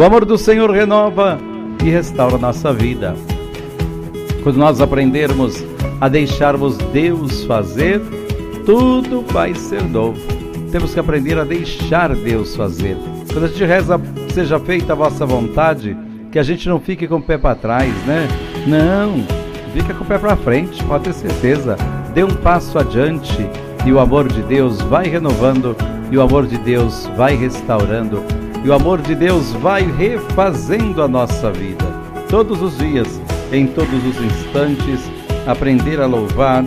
O amor do Senhor renova e restaura nossa vida. Quando nós aprendermos a deixarmos Deus fazer, tudo vai ser novo. Temos que aprender a deixar Deus fazer. Quando a gente reza, seja feita a vossa vontade, que a gente não fique com o pé para trás, né? Não, fica com o pé para frente, pode ter certeza. Dê um passo adiante e o amor de Deus vai renovando e o amor de Deus vai restaurando e o amor de Deus vai refazendo a nossa vida. Todos os dias, em todos os instantes, aprender a louvar,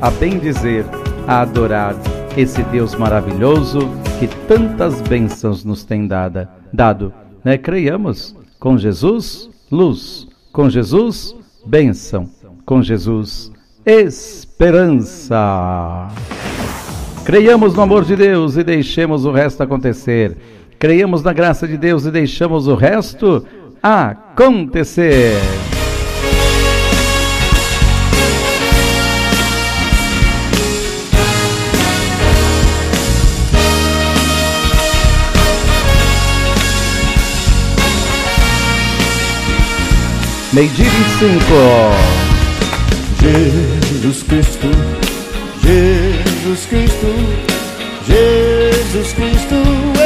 a bendizer, a adorar esse Deus maravilhoso que tantas bênçãos nos tem dada, dado. Né? Creiamos com Jesus, luz, com Jesus, bênção, com Jesus, esperança. Creiamos no amor de Deus e deixemos o resto acontecer. Creiamos na graça de Deus e deixamos o resto acontecer. Meio-dia 25. Jesus Cristo, Jesus Cristo, Jesus Cristo,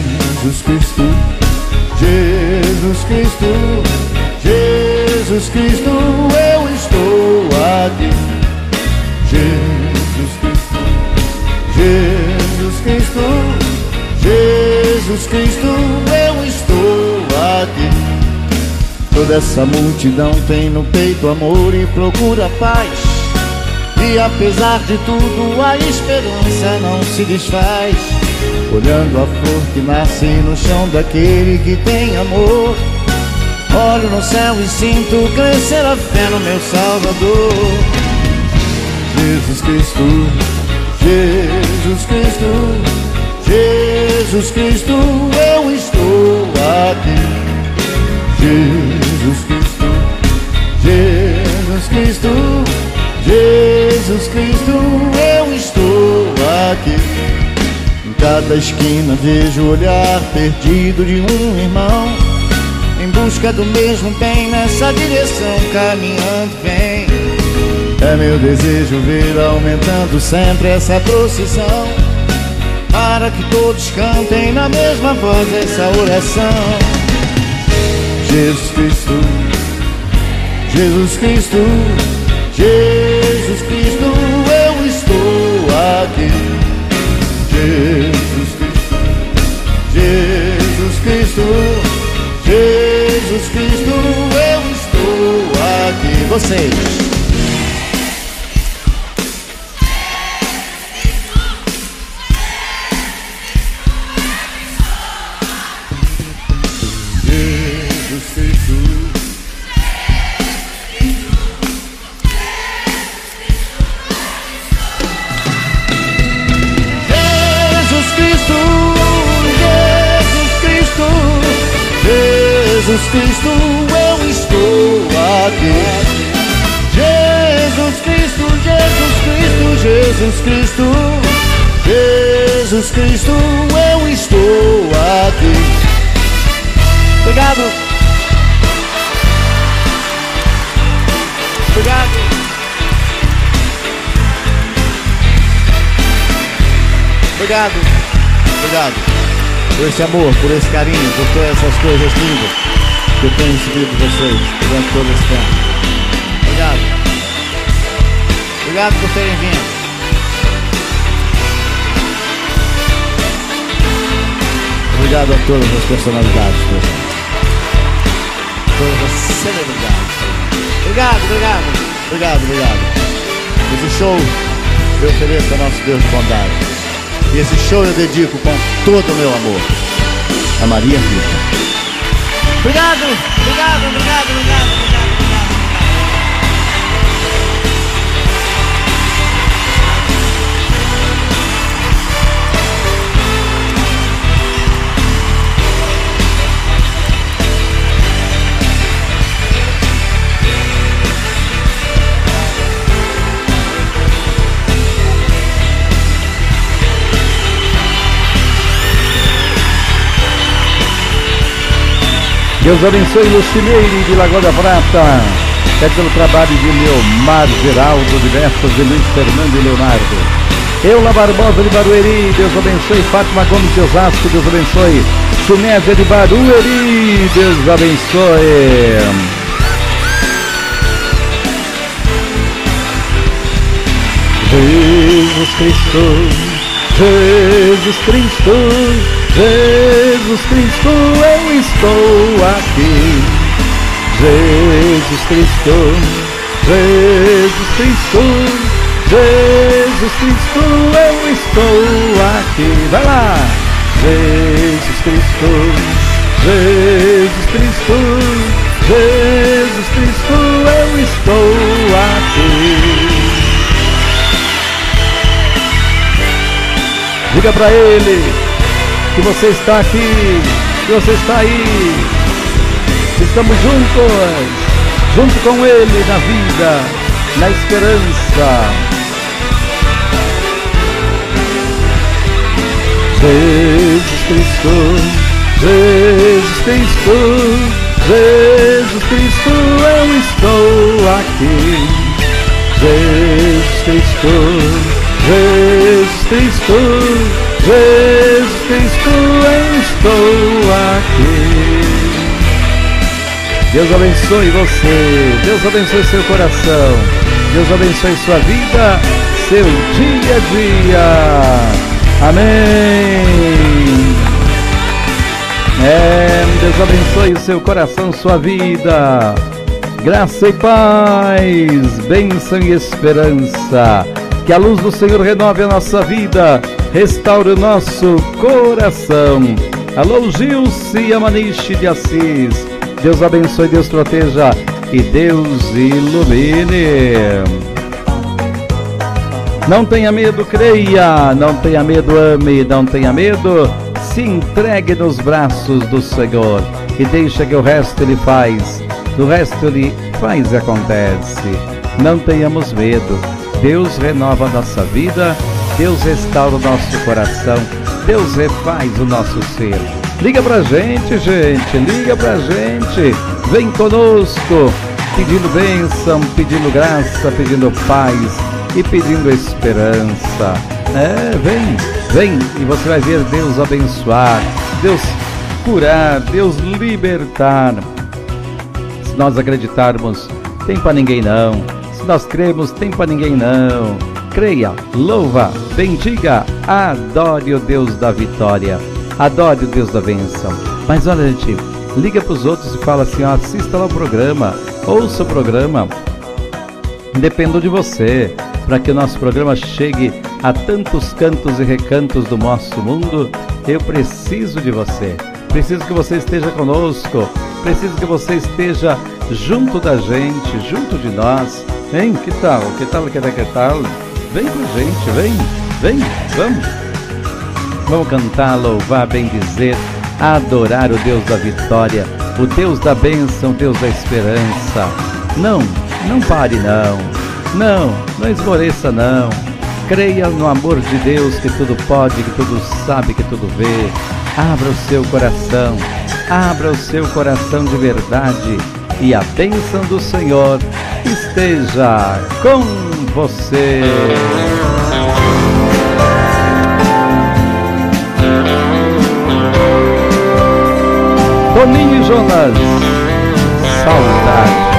Cristo, Jesus Cristo, Jesus Cristo, eu estou aqui. Jesus Cristo, Jesus Cristo. Jesus Cristo, eu estou aqui. Toda essa multidão tem no peito amor e procura paz. E apesar de tudo, a esperança não se desfaz. Olhando a flor que nasce no chão daquele que tem amor. Olho no céu e sinto crescer a fé no meu Salvador. Jesus Cristo, Jesus Cristo. Jesus Cristo, eu estou aqui. Jesus Cristo, Jesus Cristo, Jesus Cristo, eu estou aqui. Cada esquina vejo o olhar perdido de um irmão. Em busca do mesmo bem, nessa direção caminhando vem. É meu desejo ver aumentando sempre essa procissão para que todos cantem na mesma voz essa oração. Jesus Cristo, Jesus Cristo, Jesus Cristo, eu estou aqui. Jesus Cristo, Jesus Cristo, Jesus Cristo, eu estou aqui. Vocês. Jesus Cristo, eu estou aqui. Jesus Cristo, Jesus Cristo, Jesus Cristo, Jesus Cristo, eu estou aqui. Obrigado. Obrigado. Obrigado. Obrigado. Por esse amor, por esse carinho, por todas essas coisas lindas que eu tenho recebido de vocês durante todo esse tempo. Obrigado. Obrigado por terem vindo. Obrigado a todas as personalidades presentes. Todas as celebridades. Obrigado, obrigado. Obrigado, obrigado. Esse show eu ofereço a nosso Deus de bondade. E esse show eu dedico com todo o meu amor. a Maria Rita. Obrigado, obrigado, obrigado, obrigado. Deus abençoe Lucineire de Lagoa da Prata. É pelo trabalho de Leomar Geraldo, diversos de Luiz Fernando e Leonardo. Eula Barbosa de Barueri, Deus abençoe. Fátima Gomes de Osasco, Deus abençoe. Sinésia de Barueri, Deus abençoe. Jesus Cristo, Jesus Cristo, Jesus Cristo, eu estou aqui. Jesus Cristo, Jesus Cristo, Jesus Cristo, eu estou aqui. Vai lá! Jesus Cristo, Jesus Cristo, Jesus Cristo, eu estou aqui. Diga para ele, que você está aqui, que você está aí. Estamos juntos, junto com Ele na vida, na esperança. Jesus Cristo, Jesus Cristo, Jesus Cristo, eu estou aqui. Jesus Cristo, Jesus Cristo. Jesus estou aqui. Deus abençoe você, Deus abençoe seu coração, Deus abençoe sua vida, seu dia a dia. Amém. É, Deus abençoe o seu coração, sua vida. Graça e paz, bênção e esperança. Que a luz do Senhor renove a nossa vida restaure o nosso coração. Alô, Gilce Amaniche de Assis. Deus abençoe, Deus proteja e Deus ilumine. Não tenha medo, creia. Não tenha medo, ame. Não tenha medo, se entregue nos braços do Senhor e deixa que o resto Ele faz. Do resto Ele faz e acontece. Não tenhamos medo. Deus renova nossa vida Deus restaura o nosso coração, Deus refaz o nosso ser. Liga pra gente, gente, liga pra gente, vem conosco, pedindo bênção, pedindo graça, pedindo paz e pedindo esperança. É, vem, vem e você vai ver Deus abençoar, Deus curar, Deus libertar. Se nós acreditarmos, tem para ninguém não. Se nós cremos, tem para ninguém não creia, louva, bendiga, adore o Deus da vitória, adore o Deus da bênção. Mas olha, gente, liga para os outros e fala assim: ó, assista lá o programa, ouça o programa. Dependo de você, para que o nosso programa chegue a tantos cantos e recantos do nosso mundo, eu preciso de você. Preciso que você esteja conosco, preciso que você esteja junto da gente, junto de nós. Hein? Que tal? Que tal? Que tal? Que tal? Vem com a gente, vem, vem, vamos. Vamos cantar, louvar, bendizer, adorar o Deus da vitória, o Deus da bênção, o Deus da esperança. Não, não pare não. Não, não esmoreça não. Creia no amor de Deus que tudo pode, que tudo sabe, que tudo vê. Abra o seu coração, abra o seu coração de verdade e a bênção do Senhor esteja com você. Toninho Jonas, saudade.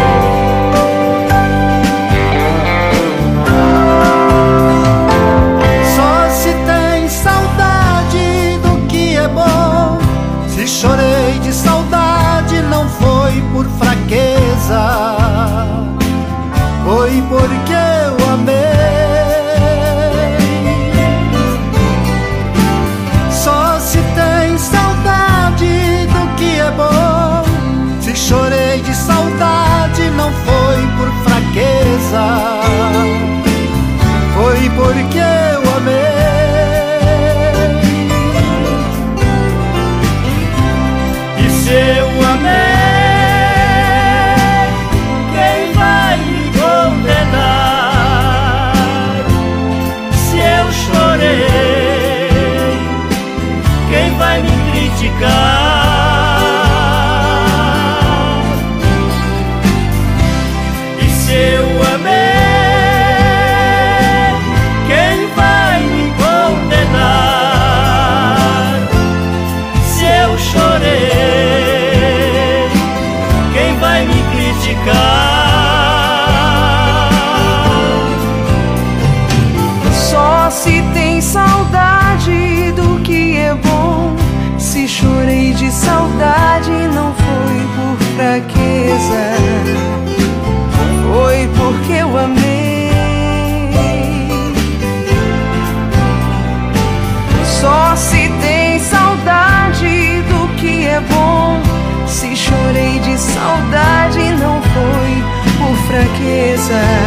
Foi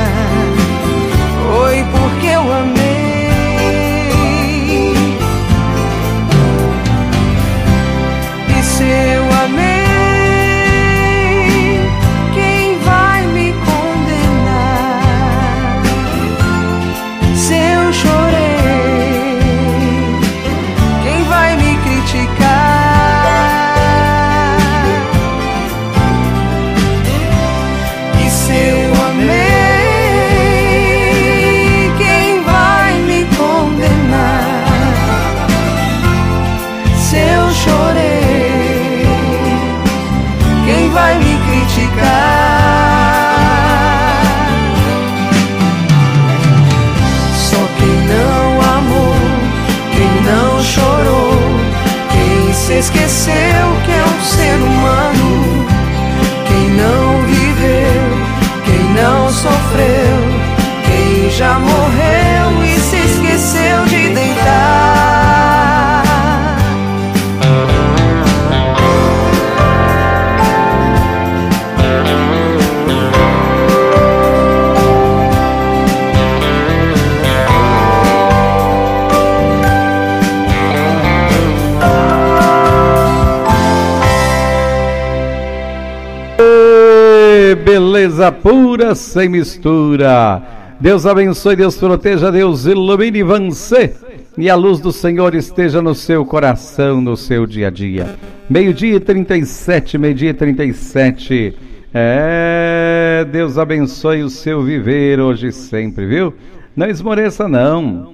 beleza pura sem mistura. Deus abençoe, Deus proteja, Deus ilumine você e a luz do Senhor esteja no seu coração, no seu dia a dia. Meio-dia 37, meio-dia 37. É, Deus abençoe o seu viver hoje e sempre, viu? Não esmoreça, não.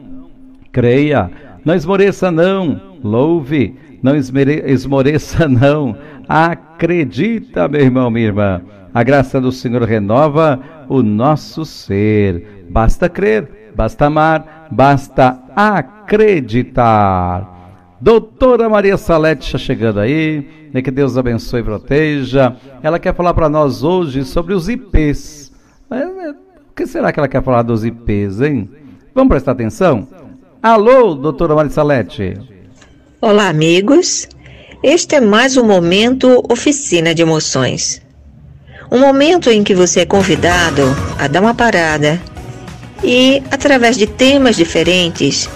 Creia, não esmoreça, não. Louve, não esmoreça, não. Acredita, meu irmão, minha irmã. A graça do Senhor renova o nosso ser. Basta crer, basta amar, basta acreditar. Doutora Maria Salete está chegando aí. Né, que Deus abençoe e proteja. Ela quer falar para nós hoje sobre os IPs. É, o que será que ela quer falar dos IPs, hein? Vamos prestar atenção? Alô, doutora Maria Salete. Olá, amigos. Este é mais um momento oficina de emoções. Um momento em que você é convidado a dar uma parada e, através de temas diferentes,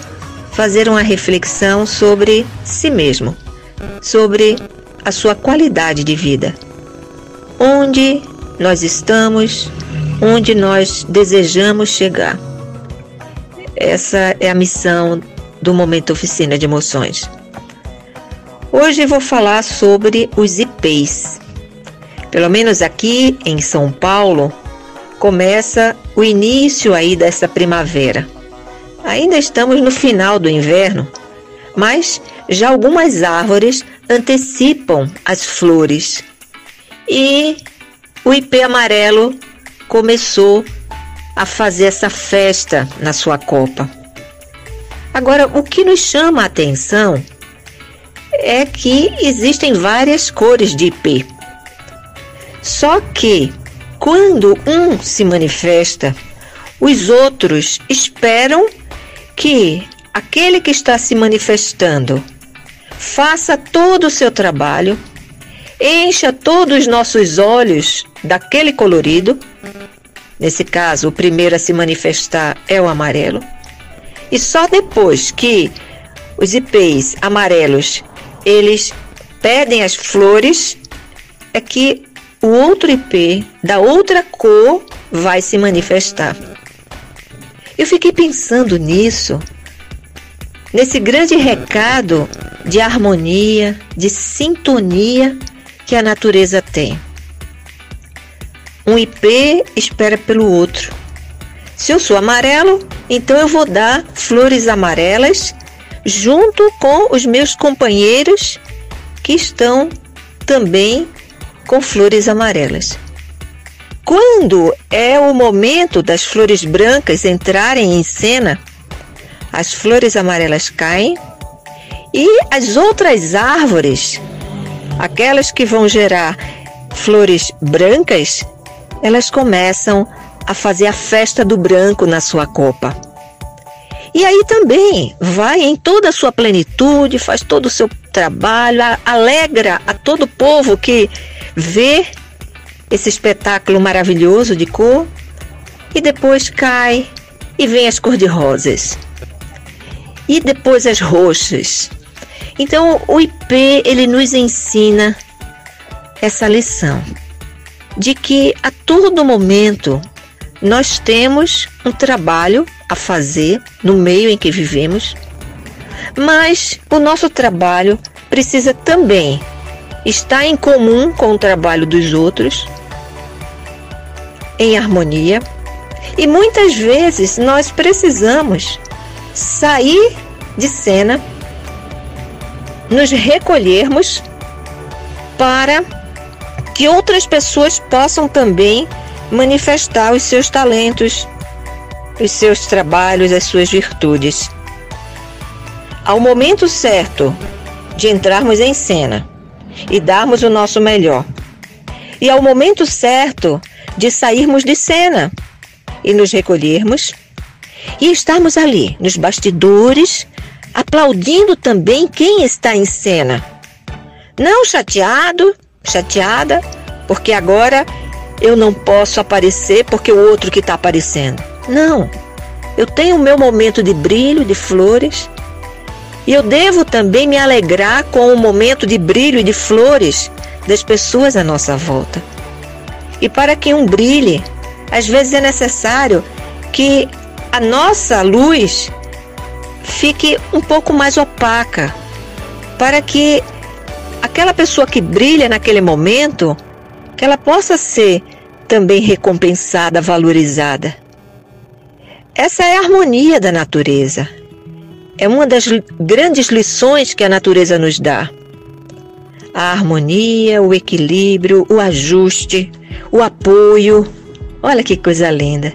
fazer uma reflexão sobre si mesmo, sobre a sua qualidade de vida. Onde nós estamos, onde nós desejamos chegar. Essa é a missão do Momento Oficina de Emoções. Hoje vou falar sobre os IPs pelo menos aqui em São Paulo, começa o início aí dessa primavera. Ainda estamos no final do inverno, mas já algumas árvores antecipam as flores. E o ipê amarelo começou a fazer essa festa na sua copa. Agora, o que nos chama a atenção é que existem várias cores de ipê. Só que, quando um se manifesta, os outros esperam que aquele que está se manifestando faça todo o seu trabalho, encha todos os nossos olhos daquele colorido. Nesse caso, o primeiro a se manifestar é o amarelo. E só depois que os ipês amarelos eles pedem as flores é que o outro IP da outra cor vai se manifestar. Eu fiquei pensando nisso, nesse grande recado de harmonia, de sintonia que a natureza tem. Um IP espera pelo outro. Se eu sou amarelo, então eu vou dar flores amarelas junto com os meus companheiros que estão também com flores amarelas. Quando é o momento das flores brancas entrarem em cena, as flores amarelas caem e as outras árvores, aquelas que vão gerar flores brancas, elas começam a fazer a festa do branco na sua copa. E aí também vai em toda a sua plenitude, faz todo o seu trabalho, alegra a todo o povo que vê esse espetáculo maravilhoso de cor e depois cai e vem as cor-de-rosas. E depois as roxas. Então o IP ele nos ensina essa lição de que a todo momento nós temos um trabalho a fazer no meio em que vivemos, mas o nosso trabalho precisa também estar em comum com o trabalho dos outros, em harmonia, e muitas vezes nós precisamos sair de cena, nos recolhermos para que outras pessoas possam também manifestar os seus talentos, os seus trabalhos, as suas virtudes. Ao momento certo de entrarmos em cena e darmos o nosso melhor, e ao momento certo de sairmos de cena e nos recolhermos e estarmos ali nos bastidores, aplaudindo também quem está em cena. Não chateado, chateada, porque agora eu não posso aparecer porque o outro que está aparecendo. Não. Eu tenho o meu momento de brilho, de flores. E eu devo também me alegrar com o momento de brilho e de flores das pessoas à nossa volta. E para que um brilhe, às vezes é necessário que a nossa luz fique um pouco mais opaca, para que aquela pessoa que brilha naquele momento, que ela possa ser também recompensada, valorizada. Essa é a harmonia da natureza. É uma das grandes lições que a natureza nos dá. A harmonia, o equilíbrio, o ajuste, o apoio. Olha que coisa linda.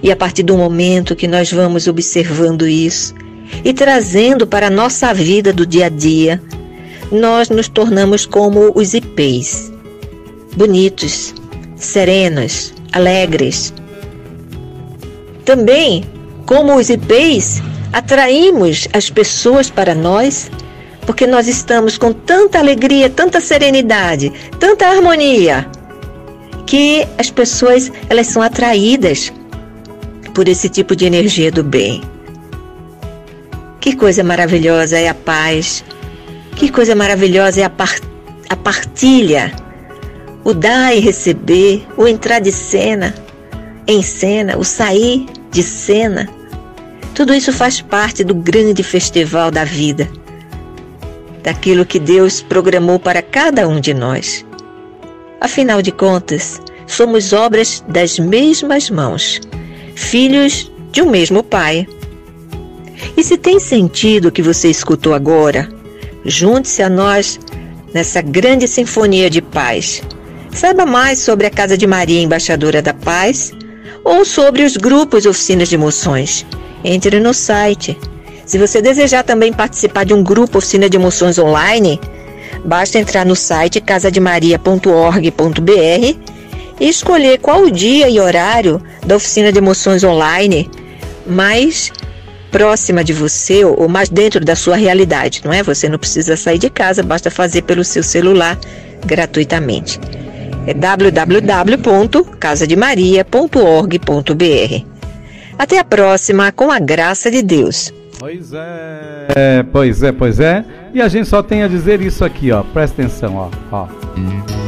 E a partir do momento que nós vamos observando isso e trazendo para a nossa vida do dia a dia, nós nos tornamos como os ipês, bonitos, serenos, alegres, também, como os ipês, atraímos as pessoas para nós porque nós estamos com tanta alegria, tanta serenidade, tanta harmonia, que as pessoas elas são atraídas por esse tipo de energia do bem. Que coisa maravilhosa é a paz, que coisa maravilhosa é a, par a partilha, o dar e receber, o entrar de cena, em cena, o sair de cena. Tudo isso faz parte do grande festival da vida, daquilo que Deus programou para cada um de nós. Afinal de contas, somos obras das mesmas mãos, filhos de um mesmo Pai. E se tem sentido o que você escutou agora, junte-se a nós nessa grande sinfonia de paz. Saiba mais sobre a Casa de Maria Embaixadora da Paz ou sobre os grupos oficinas de emoções. Entre no site. Se você desejar também participar de um grupo oficina de emoções online, basta entrar no site casademaria.org.br e escolher qual o dia e horário da oficina de emoções online mais próxima de você ou mais dentro da sua realidade, não é? Você não precisa sair de casa, basta fazer pelo seu celular gratuitamente é www.casademaria.org.br. Até a próxima, com a graça de Deus. Pois é. é, pois é, pois é. E a gente só tem a dizer isso aqui, ó. Presta atenção, ó. ó.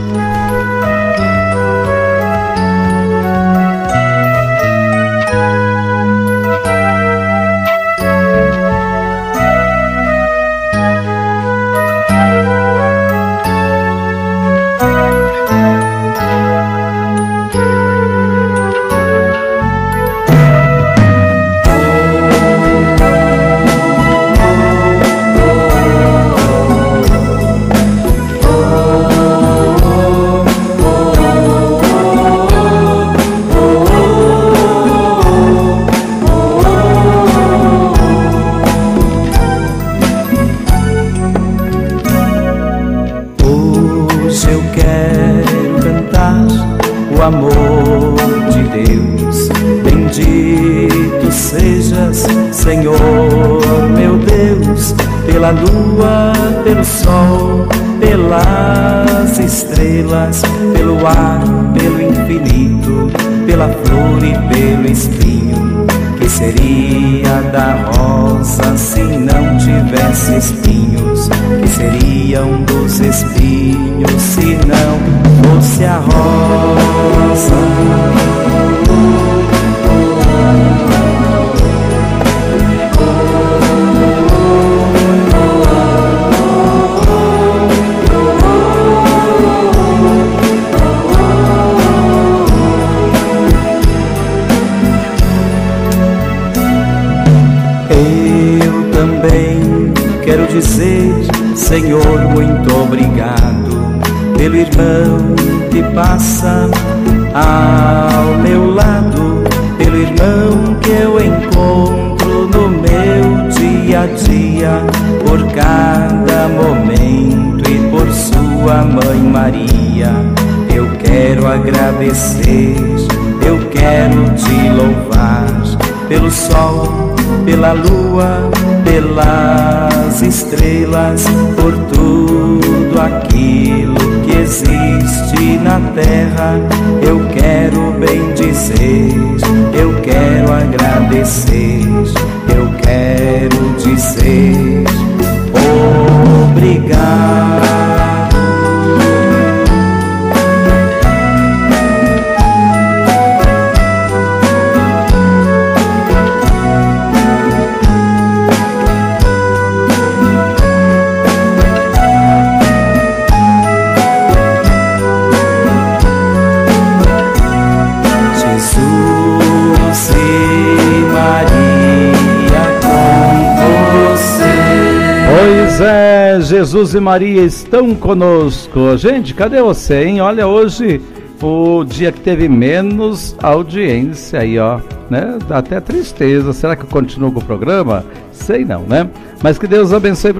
Jesus e Maria estão conosco. Gente, cadê você, hein? Olha, hoje o dia que teve menos audiência aí, ó, né? Dá até tristeza. Será que eu continuo com o programa? Sei não, né? Mas que Deus abençoe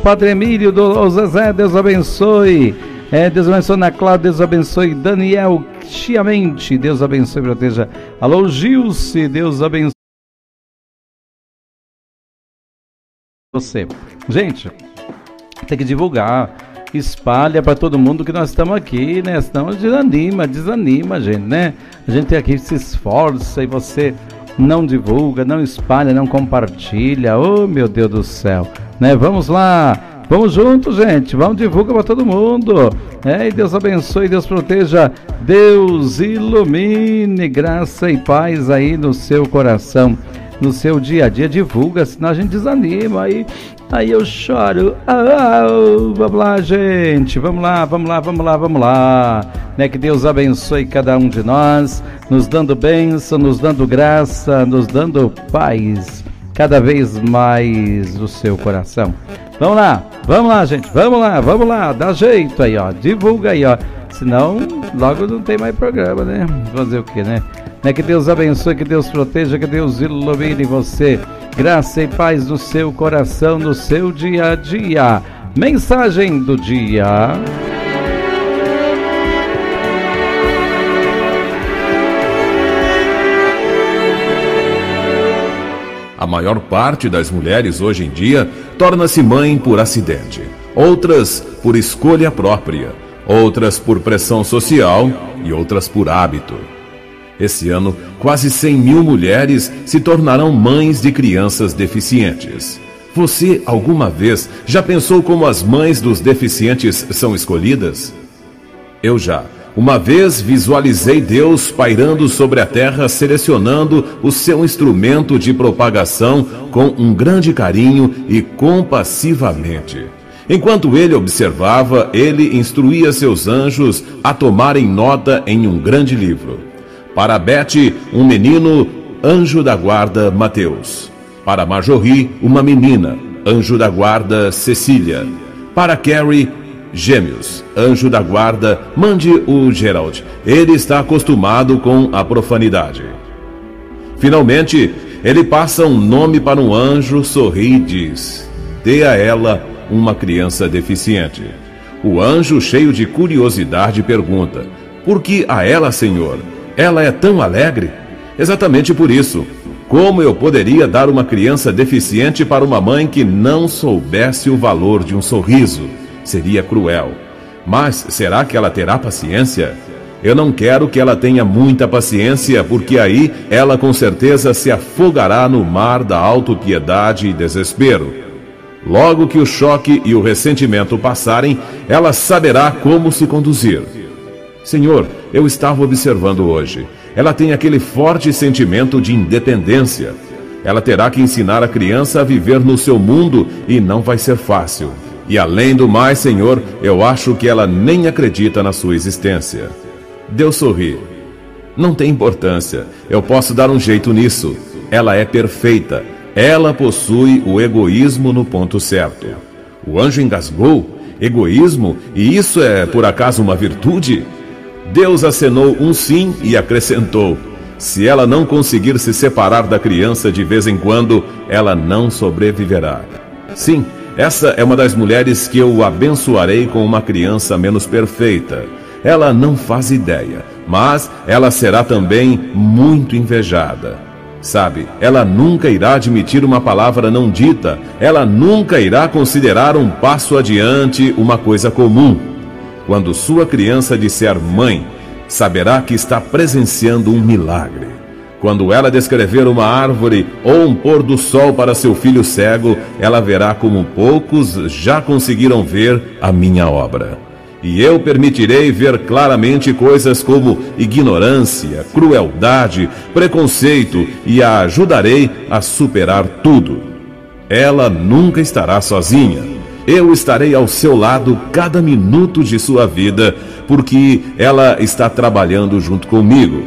Padre Emílio, do Zezé, Deus abençoe. É, Deus abençoe na Cláudia, Deus abençoe Daniel Chiamente, Deus abençoe e proteja. Alô, Gilce, Deus abençoe. Você. Gente, tem que divulgar, espalha para todo mundo que nós estamos aqui, né? Senão desanima, desanima, gente, né? A gente aqui se esforça e você não divulga, não espalha, não compartilha. Oh, meu Deus do céu, né? Vamos lá. Vamos juntos, gente. Vamos divulgar para todo mundo. É, e Deus abençoe, Deus proteja, Deus ilumine graça e paz aí no seu coração no seu dia a dia, divulga, senão a gente desanima. Aí, aí eu choro. Ah, vamos lá, gente. Vamos lá, vamos lá, vamos lá, vamos lá. Né, que Deus abençoe cada um de nós, nos dando bênção, nos dando graça, nos dando paz cada vez mais no seu coração. Vamos lá, vamos lá, gente, vamos lá, vamos lá, dá jeito aí, ó, divulga aí, ó. Senão, logo não tem mais programa, né? Fazer o que, né? Né? Que Deus abençoe, que Deus proteja, que Deus ilumine você. Graça e paz no seu coração, no seu dia a dia. Mensagem do dia. A maior parte das mulheres hoje em dia torna-se mãe por acidente, outras por escolha própria, outras por pressão social e outras por hábito. Esse ano, quase 100 mil mulheres se tornarão mães de crianças deficientes. Você alguma vez já pensou como as mães dos deficientes são escolhidas? Eu já. Uma vez visualizei Deus pairando sobre a terra, selecionando o seu instrumento de propagação com um grande carinho e compassivamente. Enquanto ele observava, ele instruía seus anjos a tomarem nota em um grande livro. Para Bete, um menino, anjo da guarda Mateus. Para Marjorie, uma menina, anjo da guarda Cecília. Para Carrie, gêmeos, anjo da guarda, mande o Gerald. Ele está acostumado com a profanidade. Finalmente, ele passa um nome para um anjo, sorri e diz: Dê a ela uma criança deficiente. O anjo, cheio de curiosidade, pergunta: Porque a ela, Senhor, ela é tão alegre. Exatamente por isso. Como eu poderia dar uma criança deficiente para uma mãe que não soubesse o valor de um sorriso? Seria cruel. Mas será que ela terá paciência? Eu não quero que ela tenha muita paciência, porque aí ela com certeza se afogará no mar da autopiedade e desespero. Logo que o choque e o ressentimento passarem, ela saberá como se conduzir. Senhor, eu estava observando hoje. Ela tem aquele forte sentimento de independência. Ela terá que ensinar a criança a viver no seu mundo e não vai ser fácil. E além do mais, Senhor, eu acho que ela nem acredita na sua existência. Deus sorri. Não tem importância. Eu posso dar um jeito nisso. Ela é perfeita. Ela possui o egoísmo no ponto certo. O anjo engasgou. Egoísmo? E isso é por acaso uma virtude? Deus acenou um sim e acrescentou: se ela não conseguir se separar da criança de vez em quando, ela não sobreviverá. Sim, essa é uma das mulheres que eu abençoarei com uma criança menos perfeita. Ela não faz ideia, mas ela será também muito invejada. Sabe, ela nunca irá admitir uma palavra não dita, ela nunca irá considerar um passo adiante uma coisa comum. Quando sua criança disser mãe, saberá que está presenciando um milagre. Quando ela descrever uma árvore ou um pôr do sol para seu filho cego, ela verá como poucos já conseguiram ver a minha obra. E eu permitirei ver claramente coisas como ignorância, crueldade, preconceito e a ajudarei a superar tudo. Ela nunca estará sozinha. Eu estarei ao seu lado cada minuto de sua vida, porque ela está trabalhando junto comigo.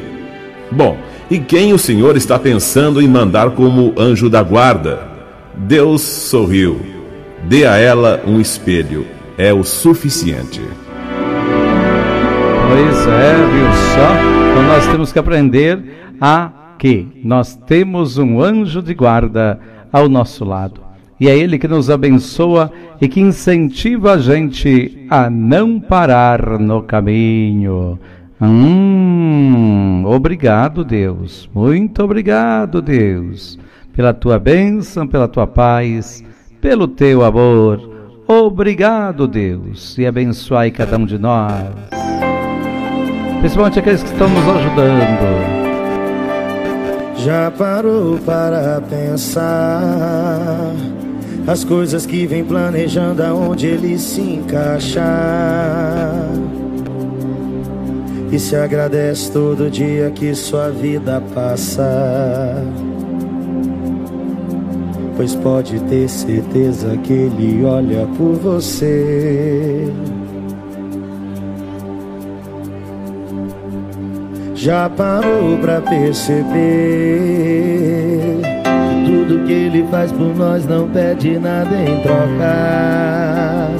Bom, e quem o Senhor está pensando em mandar como anjo da guarda? Deus sorriu. Dê a ela um espelho. É o suficiente. Pois é, viu só? Então nós temos que aprender a que nós temos um anjo de guarda ao nosso lado. E é ele que nos abençoa e que incentiva a gente a não parar no caminho. Hum, obrigado, Deus. Muito obrigado, Deus, pela tua bênção, pela tua paz, pelo teu amor. Obrigado, Deus, e abençoai cada um de nós principalmente aqueles que estão nos ajudando. Já parou para pensar as coisas que vem planejando aonde ele se encaixar? E se agradece todo dia que sua vida passa. Pois pode ter certeza que ele olha por você. Já parou pra perceber tudo que ele faz por nós não pede nada em troca.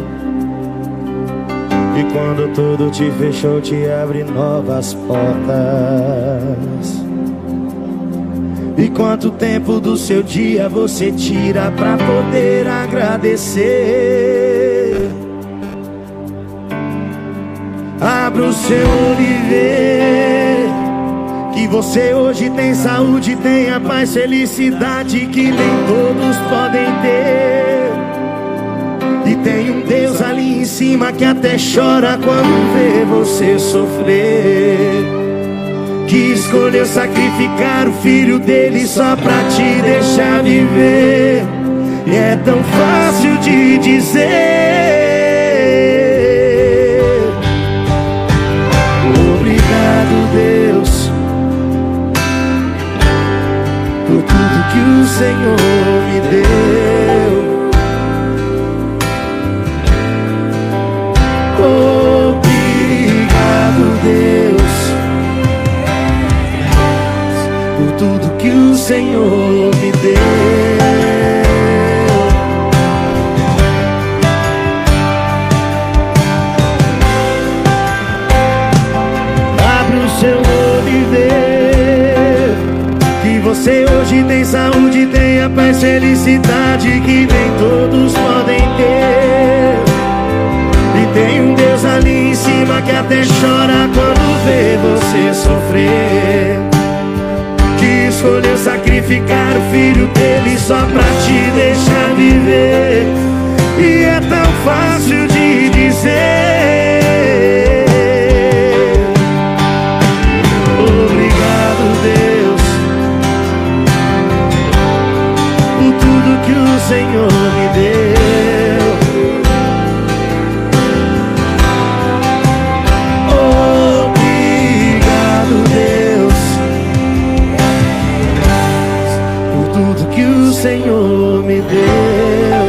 E quando tudo te fechou, te abre novas portas. E quanto tempo do seu dia você tira pra poder agradecer? Abra o seu vê que você hoje tem saúde, tem a paz, felicidade que nem todos podem ter. E tem um Deus ali em cima que até chora quando vê você sofrer. Que escolheu sacrificar o filho dele só pra te deixar viver. E é tão fácil de dizer. Senhor me deu. Obrigado, Deus, por tudo que o Senhor me deu. Você hoje tem saúde paz, felicidade que nem todos podem ter. E tem um Deus ali em cima que até chora quando vê você sofrer. Que escolheu sacrificar o filho dele só pra te deixar viver. E é tão fácil Senhor me deu. Obrigado, Deus, por tudo que o Senhor me deu.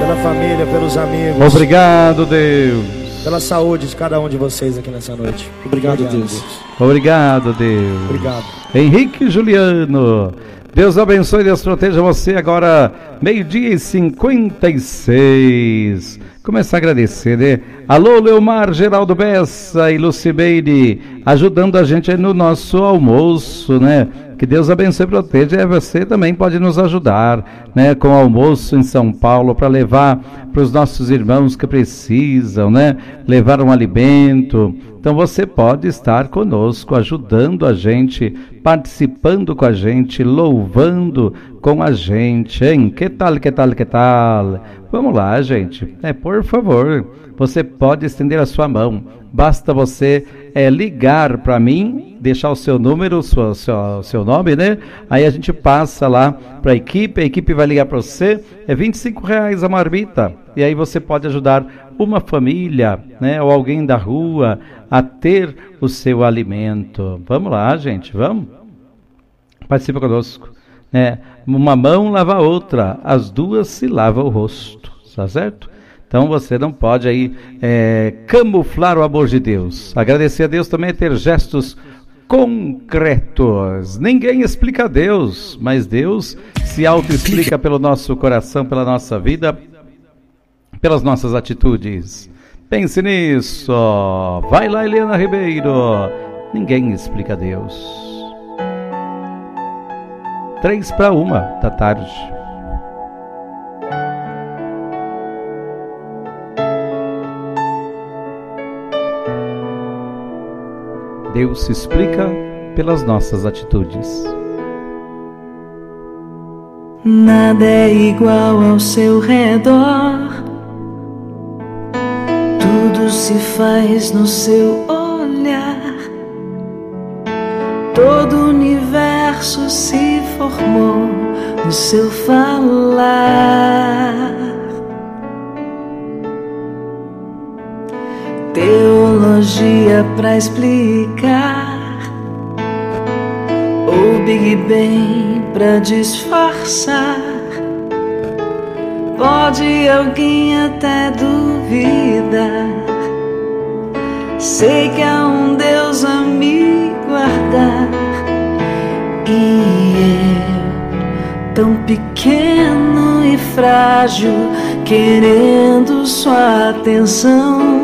Pela família, pelos amigos. Obrigado, Deus. Pela saúde de cada um de vocês aqui nessa noite. Obrigado, Deus. Obrigado, Deus. Obrigado. Henrique Juliano. Deus abençoe e Deus proteja você agora, meio-dia e 56. Começar a agradecer, né? Alô, Leomar, Geraldo Bessa e Lucibeire, ajudando a gente no nosso almoço, né? Que Deus abençoe e proteja. E você também pode nos ajudar, né? Com o almoço em São Paulo, para levar para os nossos irmãos que precisam, né? Levar um alimento. Então você pode estar conosco, ajudando a gente, participando com a gente, louvando com a gente, hein? Que tal, que tal, que tal? Vamos lá, gente. É, por favor, você pode estender a sua mão. Basta você é, ligar para mim, deixar o seu número, sua, seu, seu nome, né? Aí a gente passa lá para a equipe, a equipe vai ligar para você. É 25 reais a marmita. E aí você pode ajudar uma família, né? Ou alguém da rua a ter o seu alimento. Vamos lá, gente, vamos? Participa conosco. É, uma mão lava a outra, as duas se lavam o rosto, tá certo? Então você não pode aí é, camuflar o amor de Deus. Agradecer a Deus também é ter gestos concretos. Ninguém explica Deus, mas Deus se auto-explica pelo nosso coração, pela nossa vida, pelas nossas atitudes. Pense nisso. Vai lá, Helena Ribeiro. Ninguém explica Deus. Três para uma da tarde. Deus se explica pelas nossas atitudes. Nada é igual ao seu redor. Tudo se faz no seu olhar. Todo o universo se formou no seu falar. Pra explicar. Ou Big Bang pra disfarçar. Pode alguém até duvidar. Sei que há um Deus a me guardar. E eu, tão pequeno e frágil, querendo sua atenção.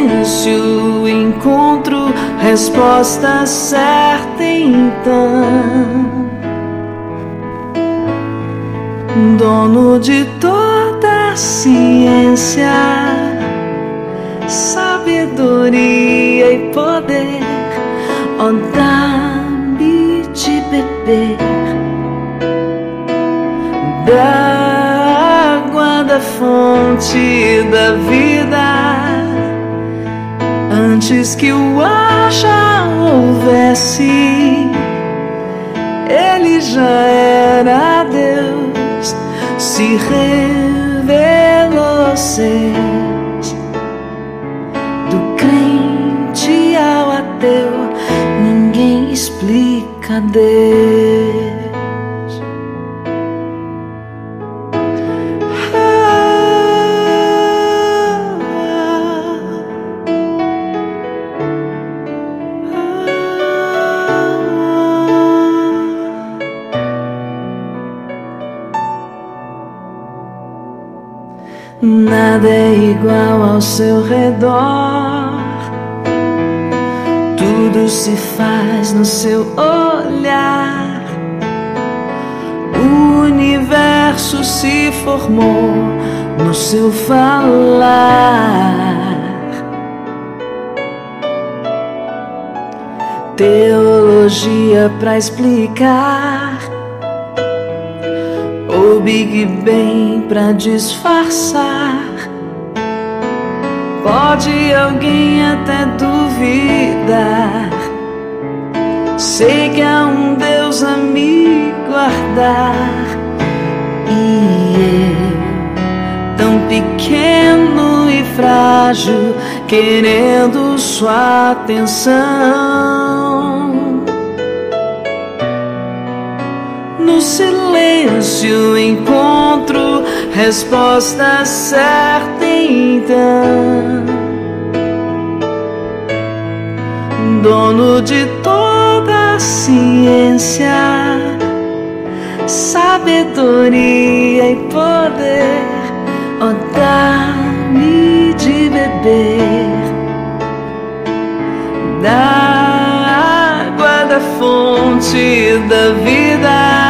Silêncio encontro resposta certa então. Dono de toda ciência, sabedoria e poder, ó dá-me de beber da água da fonte da vida antes que o já houvesse. Ele já era Deus se revelou seus do crente ao ateu ninguém explica Deus ao seu redor. Tudo se faz no seu olhar. O universo verso se formou no seu falar. Teologia para explicar o Big Bang para disfarçar. Pode alguém até duvidar. Sei que há um Deus a me guardar. E eu, tão pequeno e frágil, querendo sua atenção. No silêncio encontro resposta certa então. Dono de toda a ciência, sabedoria e poder, ó, dá-me de beber da água da fonte da vida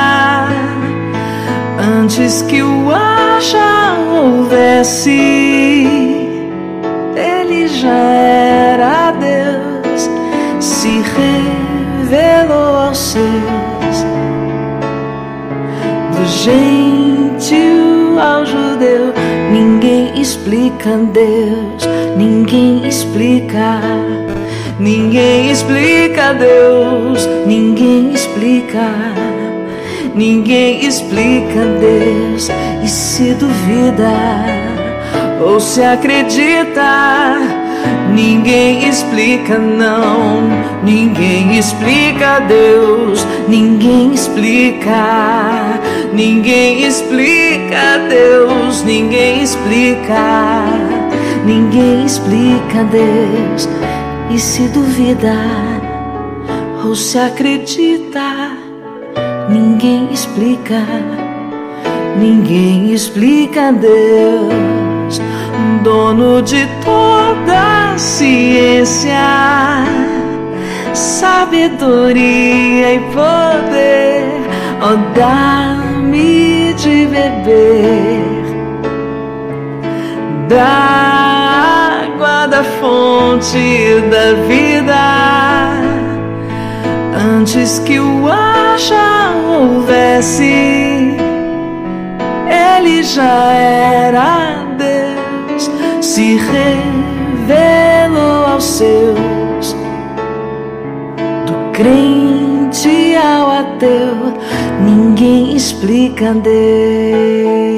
antes que o ar já houvesse ele já era Deus se revelou aos seus. Do gentil ao judeu ninguém explica Deus ninguém explica ninguém explica Deus ninguém explica Ninguém explica Deus e se duvida ou se acredita. Ninguém explica não, ninguém explica Deus, ninguém explica, ninguém explica Deus, ninguém explica, ninguém explica Deus e se duvida ou se acredita. Ninguém explica, ninguém explica Deus, dono de toda ciência, sabedoria e poder, ó, dá-me de beber da água da fonte da vida. Antes que o já houvesse, ele já era Deus, se revelou aos seus, do crente ao ateu, ninguém explica Deus.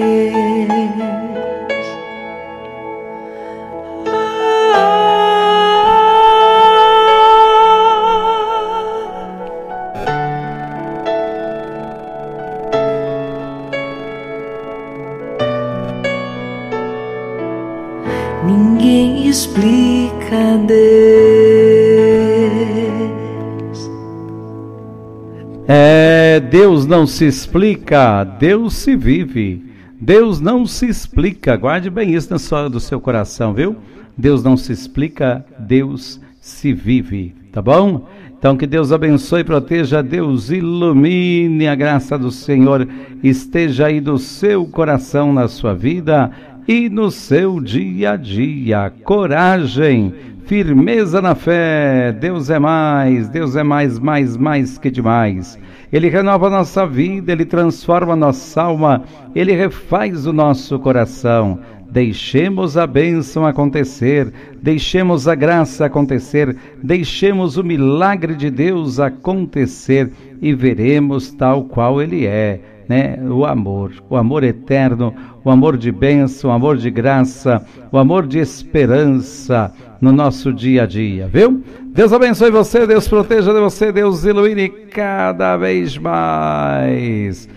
Deus não se explica, Deus se vive. Deus não se explica, guarde bem isso na sua, do seu coração, viu? Deus não se explica, Deus se vive, tá bom? Então que Deus abençoe, proteja, Deus ilumine a graça do Senhor, esteja aí do seu coração na sua vida e no seu dia a dia. Coragem, firmeza na fé. Deus é mais, Deus é mais, mais, mais que demais. Ele renova nossa vida, ele transforma nossa alma, ele refaz o nosso coração. Deixemos a bênção acontecer, deixemos a graça acontecer, deixemos o milagre de Deus acontecer e veremos tal qual ele é né? O amor, o amor eterno, o amor de bênção, o amor de graça, o amor de esperança no nosso dia a dia, viu? Deus abençoe você, Deus proteja você, Deus ilumine cada vez mais.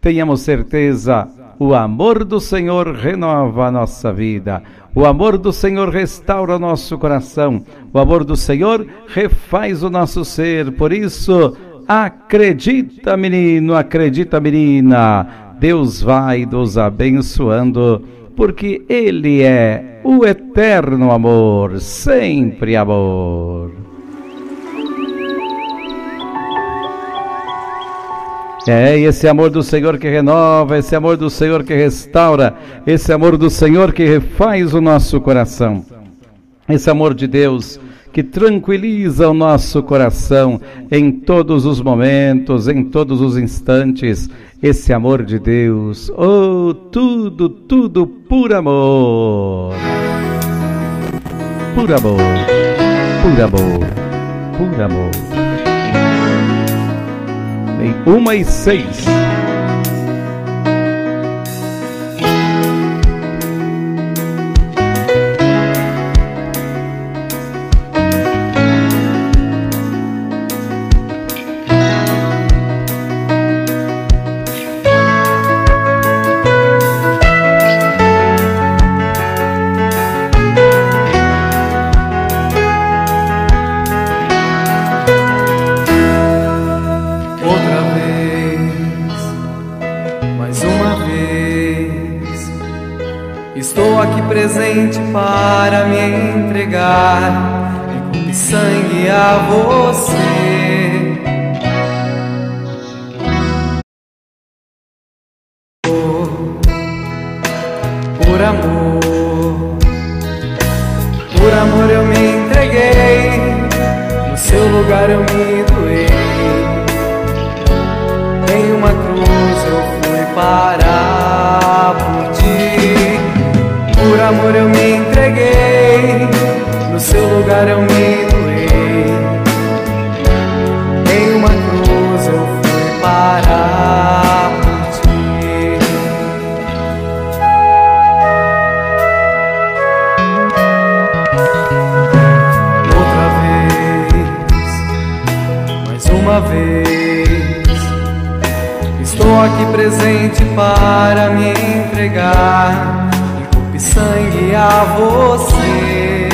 Tenhamos certeza, o amor do Senhor renova a nossa vida. O amor do Senhor restaura o nosso coração. O amor do Senhor refaz o nosso ser. Por isso, Acredita, menino, acredita, menina. Deus vai nos abençoando, porque Ele é o eterno amor, sempre amor. É, esse amor do Senhor que renova, esse amor do Senhor que restaura, esse amor do Senhor que refaz o nosso coração. Esse amor de Deus que tranquiliza o nosso coração em todos os momentos, em todos os instantes. Esse amor de Deus, oh, tudo, tudo por amor. Por amor, por amor, por amor. Em uma e seis. Presente para me entregar em corpo e sangue a você. Entregar sangue a você.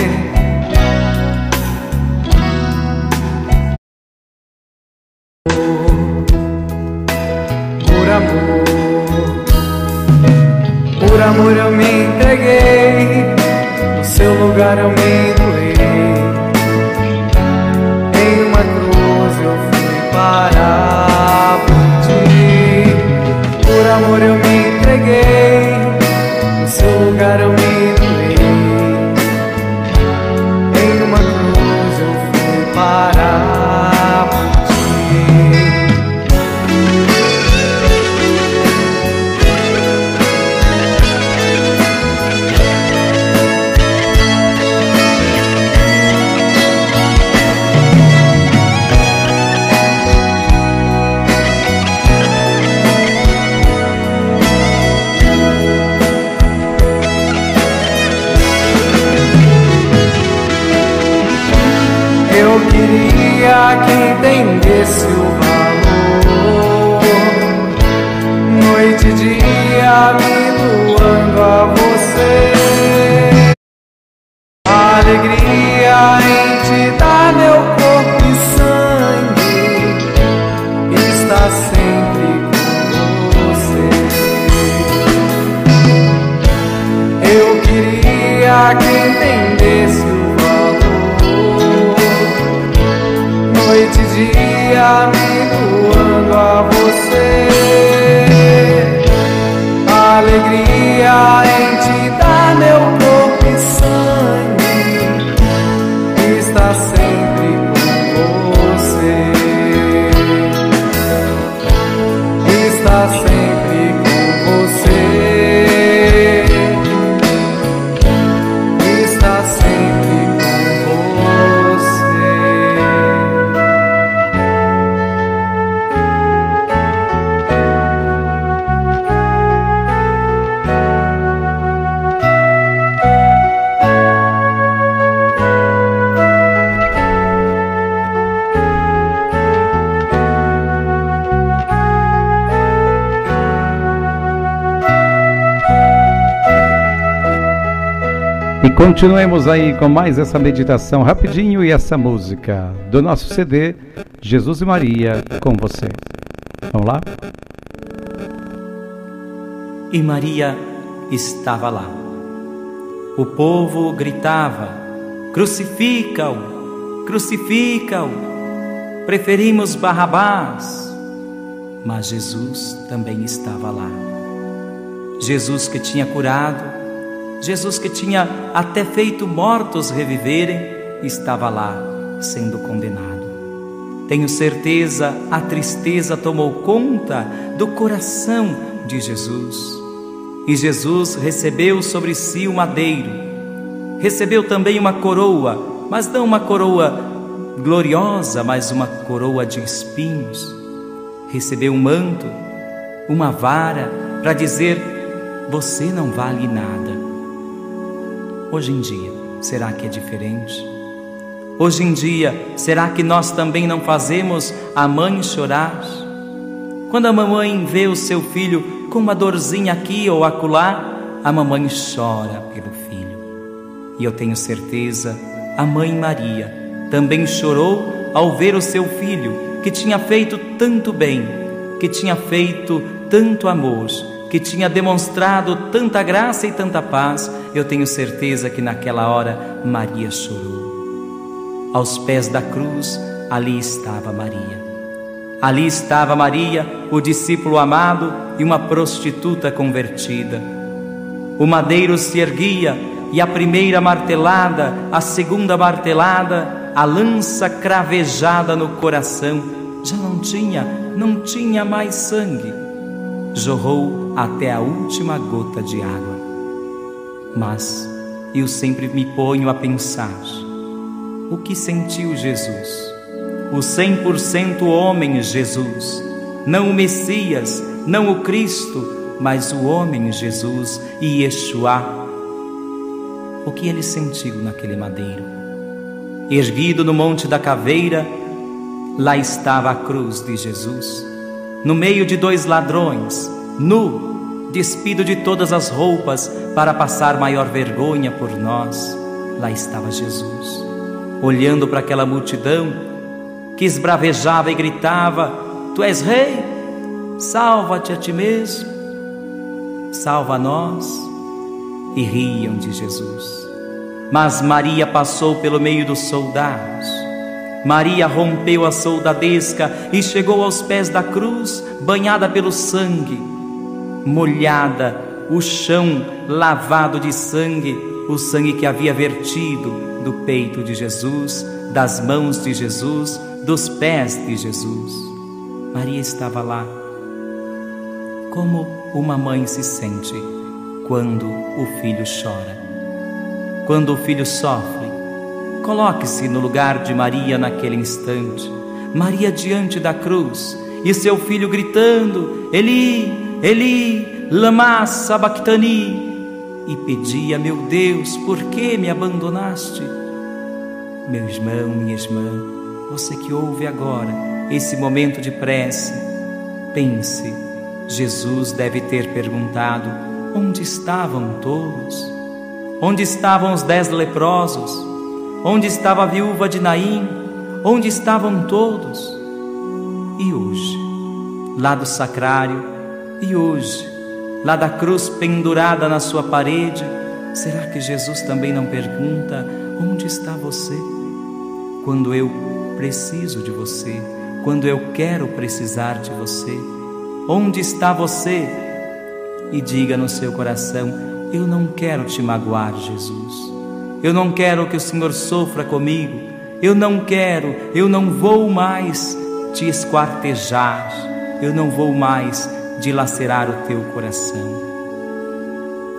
Por amor, por amor eu me entreguei, no seu lugar eu me entendesse o valor. Noite e dia me doando a você. E continuemos aí com mais essa meditação rapidinho e essa música do nosso CD Jesus e Maria com você. Vamos lá? E Maria estava lá. O povo gritava: Crucifica-o! Crucifica-o! Preferimos Barrabás. mas Jesus também estava lá. Jesus que tinha curado, Jesus que tinha até feito mortos reviverem, estava lá sendo condenado. Tenho certeza a tristeza tomou conta do coração de Jesus. E Jesus recebeu sobre si o madeiro, recebeu também uma coroa, mas não uma coroa gloriosa, mas uma coroa de espinhos. Recebeu um manto, uma vara, para dizer: Você não vale nada. Hoje em dia, será que é diferente? Hoje em dia, será que nós também não fazemos a mãe chorar? Quando a mamãe vê o seu filho com uma dorzinha aqui ou acolá, a mamãe chora pelo filho. E eu tenho certeza, a mãe Maria também chorou ao ver o seu filho, que tinha feito tanto bem, que tinha feito tanto amor, que tinha demonstrado tanta graça e tanta paz. Eu tenho certeza que naquela hora Maria chorou. Aos pés da cruz, ali estava Maria. Ali estava Maria, o discípulo amado e uma prostituta convertida. O madeiro se erguia e a primeira martelada, a segunda martelada, a lança cravejada no coração, já não tinha, não tinha mais sangue. Jorrou até a última gota de água. Mas eu sempre me ponho a pensar: o que sentiu Jesus? O 100% homem Jesus, não o Messias, não o Cristo, mas o homem Jesus e Yeshua. O que ele sentiu naquele madeiro? Erguido no Monte da Caveira, lá estava a cruz de Jesus. No meio de dois ladrões, nu, despido de todas as roupas para passar maior vergonha por nós, lá estava Jesus. Olhando para aquela multidão que esbravejava e gritava: Tu és rei, salva-te a ti mesmo, salva nós. E riam de Jesus. Mas Maria passou pelo meio dos soldados. Maria rompeu a soldadesca e chegou aos pés da cruz, banhada pelo sangue, molhada, o chão lavado de sangue, o sangue que havia vertido do peito de Jesus, das mãos de Jesus, dos pés de Jesus. Maria estava lá. Como uma mãe se sente quando o filho chora quando o filho sofre. Coloque-se no lugar de Maria naquele instante. Maria diante da cruz e seu filho gritando: Eli, Eli, lama sabachthani. E pedia: Meu Deus, por que me abandonaste? Meu irmão, minha irmã, você que ouve agora esse momento de prece, pense: Jesus deve ter perguntado: Onde estavam todos? Onde estavam os dez leprosos? Onde estava a viúva de Naim? Onde estavam todos? E hoje, lá do sacrário, e hoje, lá da cruz pendurada na sua parede, será que Jesus também não pergunta: onde está você? Quando eu preciso de você, quando eu quero precisar de você, onde está você? E diga no seu coração: eu não quero te magoar, Jesus. Eu não quero que o Senhor sofra comigo. Eu não quero, eu não vou mais te esquartejar. Eu não vou mais dilacerar o teu coração.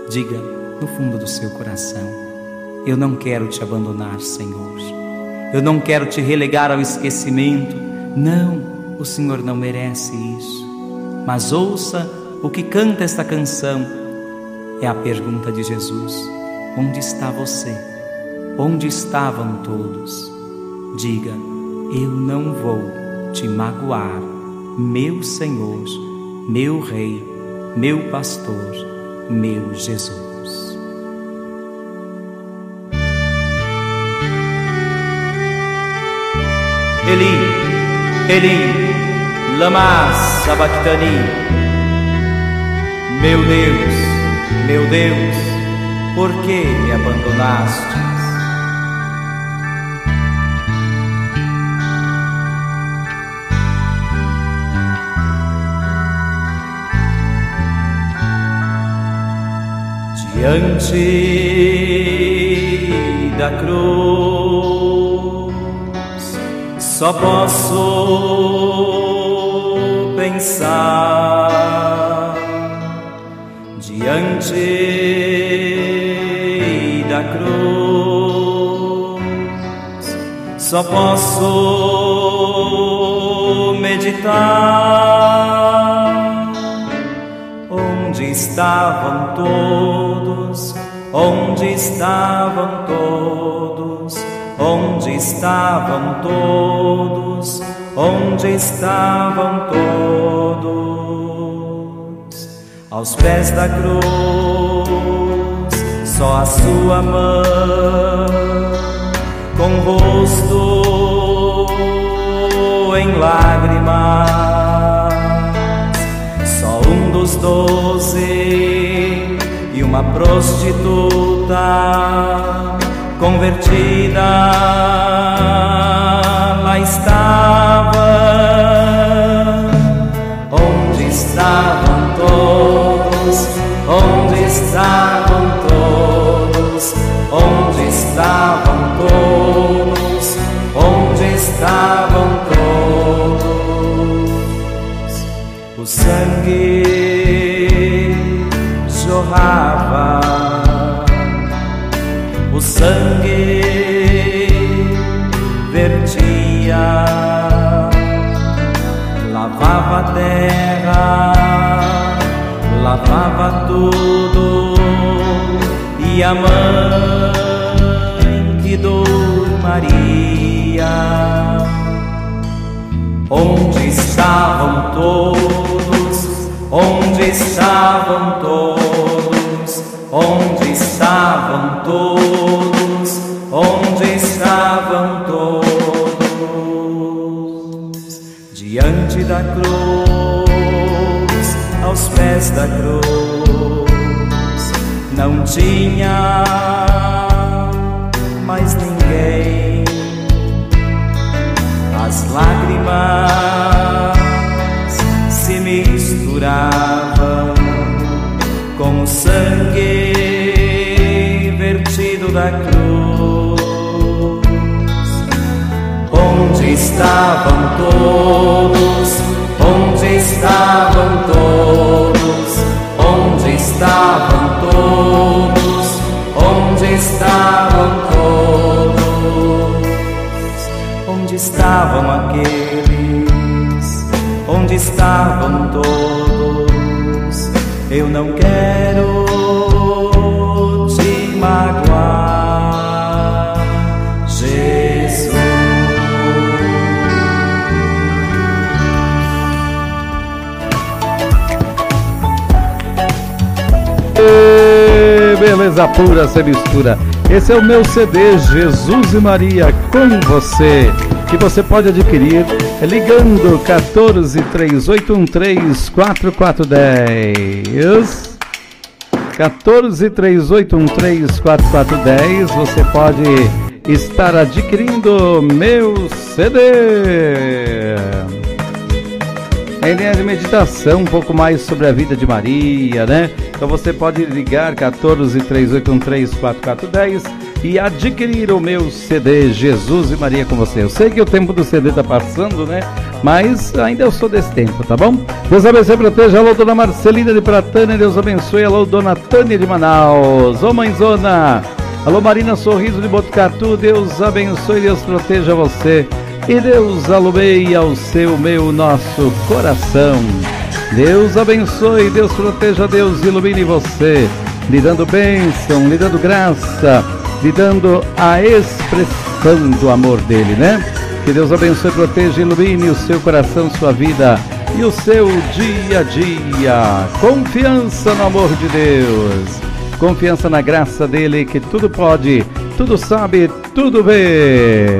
Diga no fundo do seu coração: Eu não quero te abandonar, Senhor. Eu não quero te relegar ao esquecimento. Não, o Senhor não merece isso. Mas ouça o que canta esta canção é a pergunta de Jesus: Onde está você? Onde estavam todos? Diga: Eu não vou te magoar, meu Senhor, meu Rei, meu Pastor, meu Jesus. Eli, Eli, lama sabachthani. Meu Deus, meu Deus, por que me abandonaste? Diante da cruz. Só posso pensar diante da cruz. Só posso meditar estavam todos, onde estavam todos, onde estavam todos, onde estavam todos, aos pés da cruz, só a sua mão, com rosto em lágrimas, doze e uma prostituta convertida lá estava. Terra, lavava tudo, e a mãe que dor Maria, onde estavam todos, onde estavam todos, onde estavam todos, da cruz, aos pés da cruz, não tinha mais ninguém, as lágrimas se misturavam com o sangue vertido da cruz. Onde estavam todos? Onde estavam todos? Onde estavam todos? Onde estavam todos? Onde estavam aqueles? Onde estavam todos? Eu não quero te magoar, Beleza pura, sem mistura. Esse é o meu CD Jesus e Maria com você, que você pode adquirir ligando 14 3813 4410. 14 3813 4410. Você pode estar adquirindo meu CD. Em linha de meditação, um pouco mais sobre a vida de Maria, né? Então você pode ligar 14 3813 4410 e adquirir o meu CD Jesus e Maria com você. Eu sei que o tempo do CD tá passando, né? Mas ainda eu sou desse tempo, tá bom? Deus abençoe e proteja. Alô, dona Marcelina de Pratânia. Deus abençoe. Alô, dona Tânia de Manaus. Ô, mãezona. Alô, Marina Sorriso de Botucatu. Deus abençoe e Deus proteja você. E Deus alumeia o seu, meu, nosso coração. Deus abençoe, Deus proteja, Deus ilumine você, lhe dando bênção, lhe dando graça, lhe dando a expressão do amor dele, né? Que Deus abençoe, proteja, ilumine o seu coração, sua vida e o seu dia a dia. Confiança no amor de Deus, confiança na graça dele, que tudo pode, tudo sabe, tudo vê.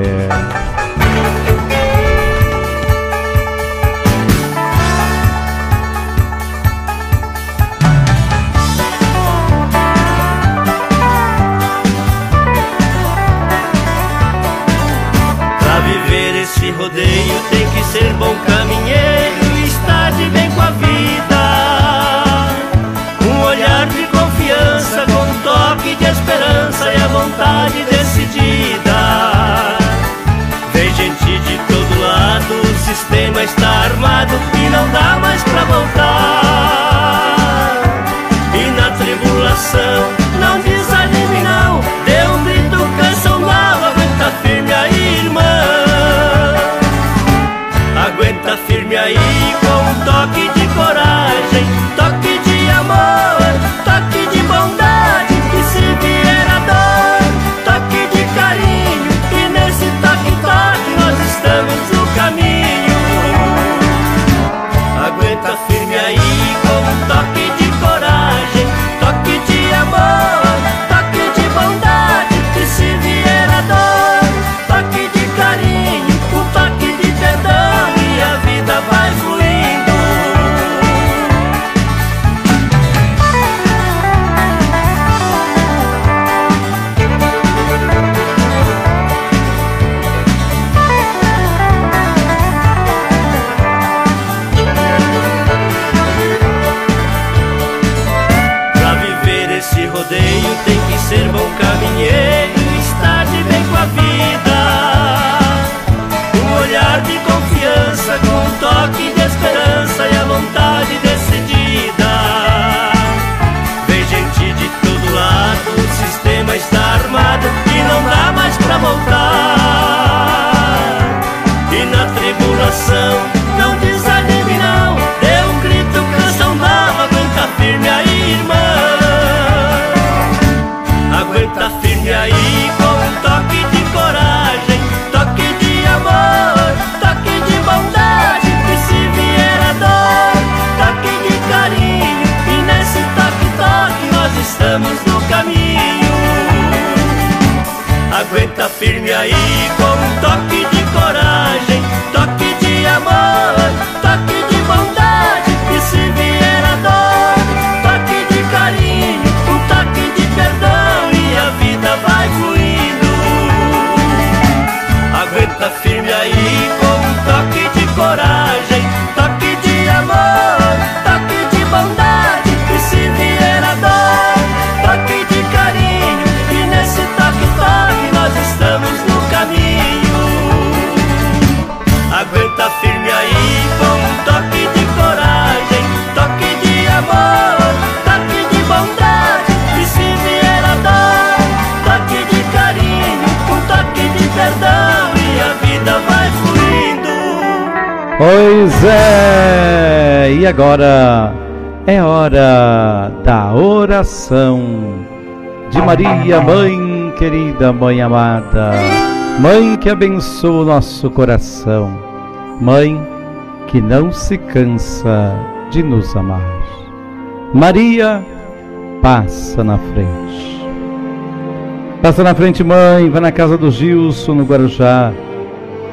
Pois é, e agora é hora da oração de Maria, Mãe querida, Mãe amada, Mãe que abençoa o nosso coração, Mãe que não se cansa de nos amar. Maria, passa na frente. Passa na frente, mãe, vai na casa do Gilson, no Guarujá,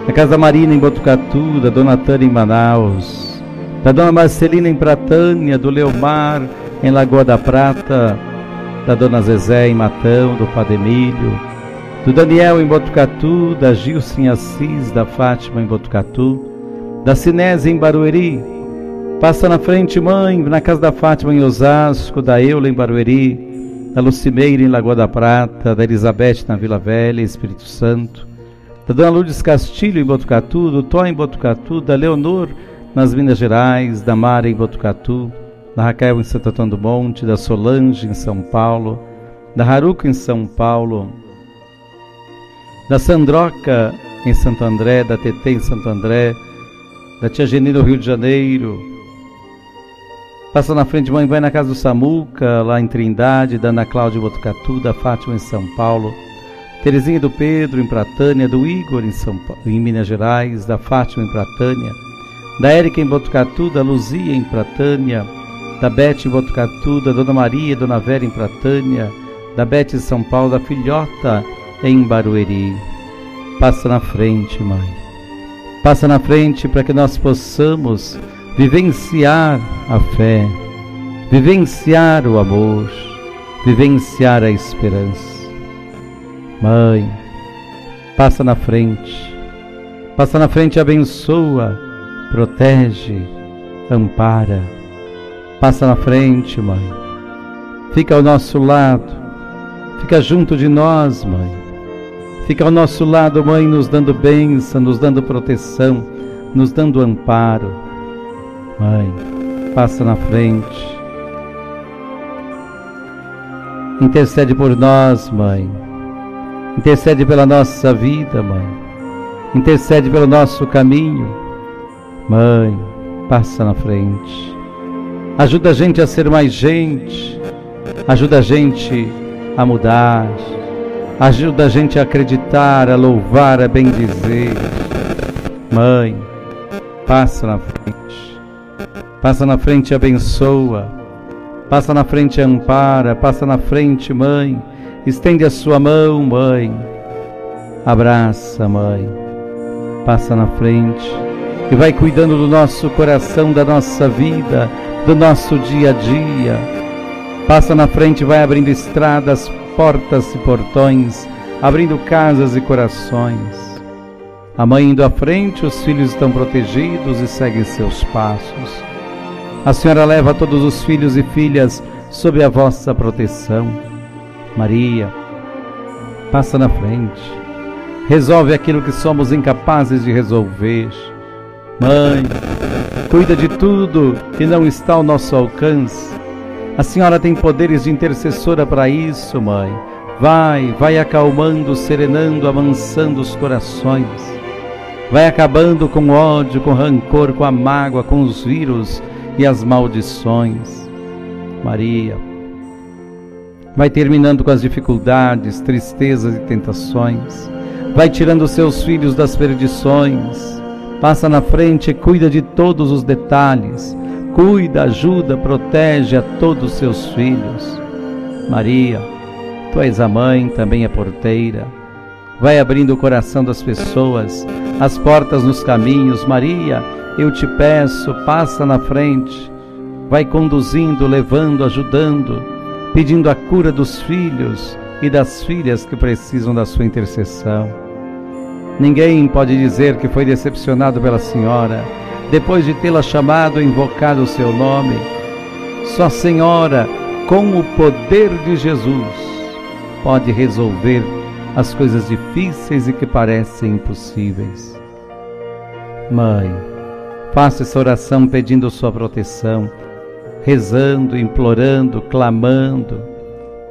na casa da Marina em Botucatu, da Dona Tânia em Manaus, da Dona Marcelina em Pratânia, do Leomar em Lagoa da Prata, da Dona Zezé em Matão, do Padre Emílio, do Daniel em Botucatu, da Gilson em Assis, da Fátima em Botucatu, da Sinese em Barueri, passa na frente, mãe, na casa da Fátima em Osasco, da Eula em Barueri, da Lucimeira em Lagoa da Prata, da Elizabeth na Vila Velha, Espírito Santo, da Dona Lourdes Castilho em Botucatu, do Tó em Botucatu, da Leonor nas Minas Gerais, da Mara em Botucatu, da Raquel em Santo Antônio do Monte, da Solange em São Paulo, da Haruco em São Paulo, da Sandroca em Santo André, da Tetê em Santo André, da Tia Geni no Rio de Janeiro. Passa na frente, mãe, vai na casa do Samuca, lá em Trindade, da Ana Cláudia em Botucatu, da Fátima em São Paulo, Terezinha do Pedro em Pratânia, do Igor em, São Pa- em Minas Gerais, da Fátima em Pratânia, da Érica em Botucatu, da Luzia em Pratânia, da Bete em Botucatu, da Dona Maria e Dona Vera em Pratânia, da Bete em São Paulo, da Filhota em Barueri. Passa na frente, mãe. Passa na frente para que nós possamos vivenciar a fé, vivenciar o amor, vivenciar a esperança. Mãe, passa na frente, passa na frente e abençoa, protege, ampara. Passa na frente, mãe. Fica ao nosso lado, Fica junto de nós, Mãe. Fica ao nosso lado, Mãe, nos dando bênção, nos dando proteção, nos dando amparo. Mãe, passa na frente. Intercede por nós, Mãe. Intercede pela nossa vida, Mãe. Intercede pelo nosso caminho. Mãe, passa na frente. Ajuda a gente a ser mais gente. Ajuda a gente a mudar. Ajuda a gente a acreditar, a louvar, a bendizer. Mãe, passa na frente. Passa na frente e abençoa. Passa na frente e ampara. Passa na frente, mãe. Estende a sua mão, mãe. Abraça, mãe. Passa na frente e vai cuidando do nosso coração, da nossa vida, do nosso dia a dia. Passa na frente, vai abrindo estradas, portas e portões, abrindo casas e corações. A mãe indo à frente, os filhos estão protegidos e seguem seus passos. A senhora leva todos os filhos e filhas sob a vossa proteção. Maria, passa na frente, resolve aquilo que somos incapazes de resolver. Mãe, cuida de tudo que não está ao nosso alcance. A senhora tem poderes de intercessora para isso, mãe. Vai, vai acalmando, serenando, amansando os corações. Vai acabando com ódio, com rancor, com a mágoa, com os vírus e as maldições. Maria, vai terminando com as dificuldades, tristezas e tentações. Vai tirando seus filhos das perdições. Passa na frente e cuida de todos os detalhes. Cuida, ajuda, protege a todos os seus filhos. Maria, tu és a mãe, também a porteira. Vai abrindo o coração das pessoas, as portas nos caminhos. Maria, eu te peço, passa na frente. Vai conduzindo, levando, ajudando, pedindo a cura dos filhos e das filhas que precisam da sua intercessão. Ninguém pode dizer que foi decepcionado pela senhora depois de tê-la chamado e invocado o seu nome. Só Senhora, com o poder de Jesus, pode resolver as coisas difíceis e que parecem impossíveis. Mãe, faça essa oração pedindo sua proteção, rezando, implorando, clamando.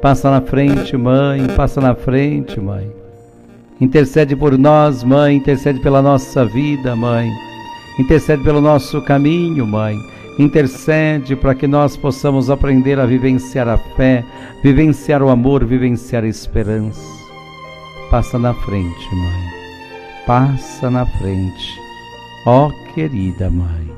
Passa na frente, mãe, passa na frente, mãe. Intercede por nós, mãe, intercede pela nossa vida, mãe. Intercede pelo nosso caminho, mãe. Intercede para que nós possamos aprender a vivenciar a fé, vivenciar o amor, vivenciar a esperança. Passa na frente, mãe. Passa na frente. Ó oh, querida mãe.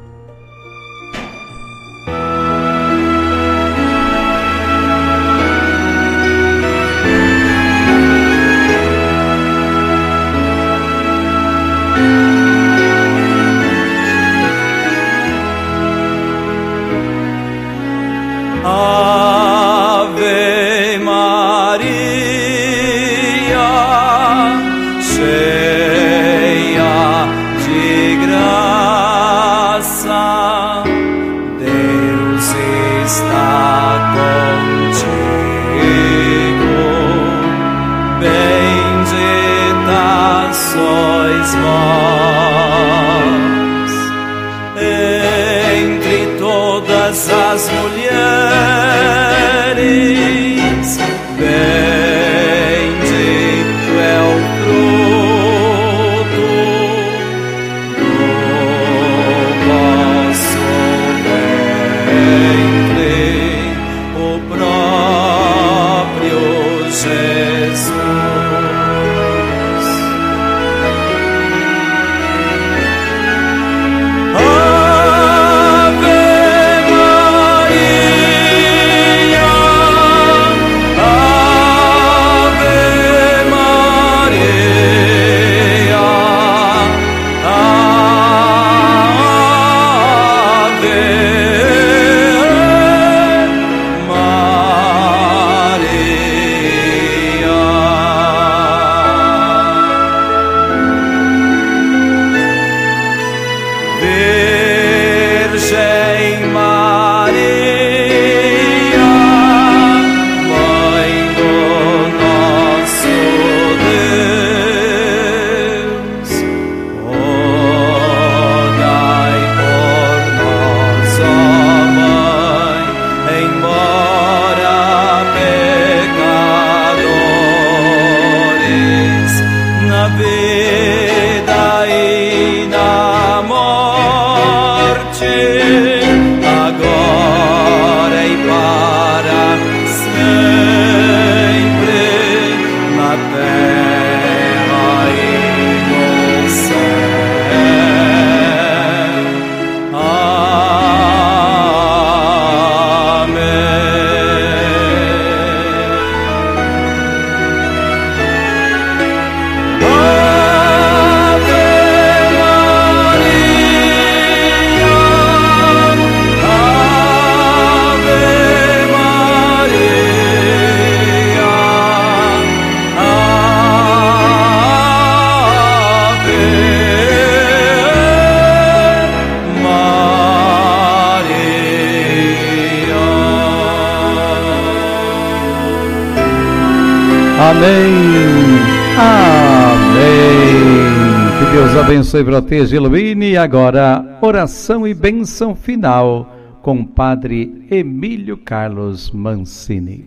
Abençoe, proteja e ilumine. Agora, oração e bênção final com Padre Emílio Carlos Mancini.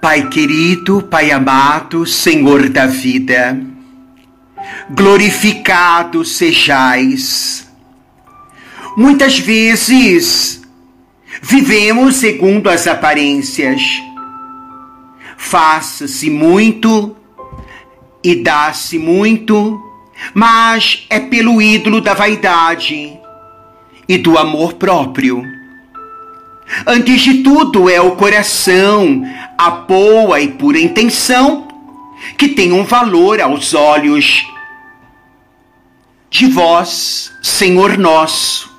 Pai querido, Pai amado, Senhor da vida, glorificado sejais. Muitas vezes vivemos segundo as aparências. Faça-se muito e dá-se muito, mas é pelo ídolo da vaidade e do amor próprio. Antes de tudo, é o coração, a boa e pura intenção que tem um valor aos olhos de vós, Senhor nosso.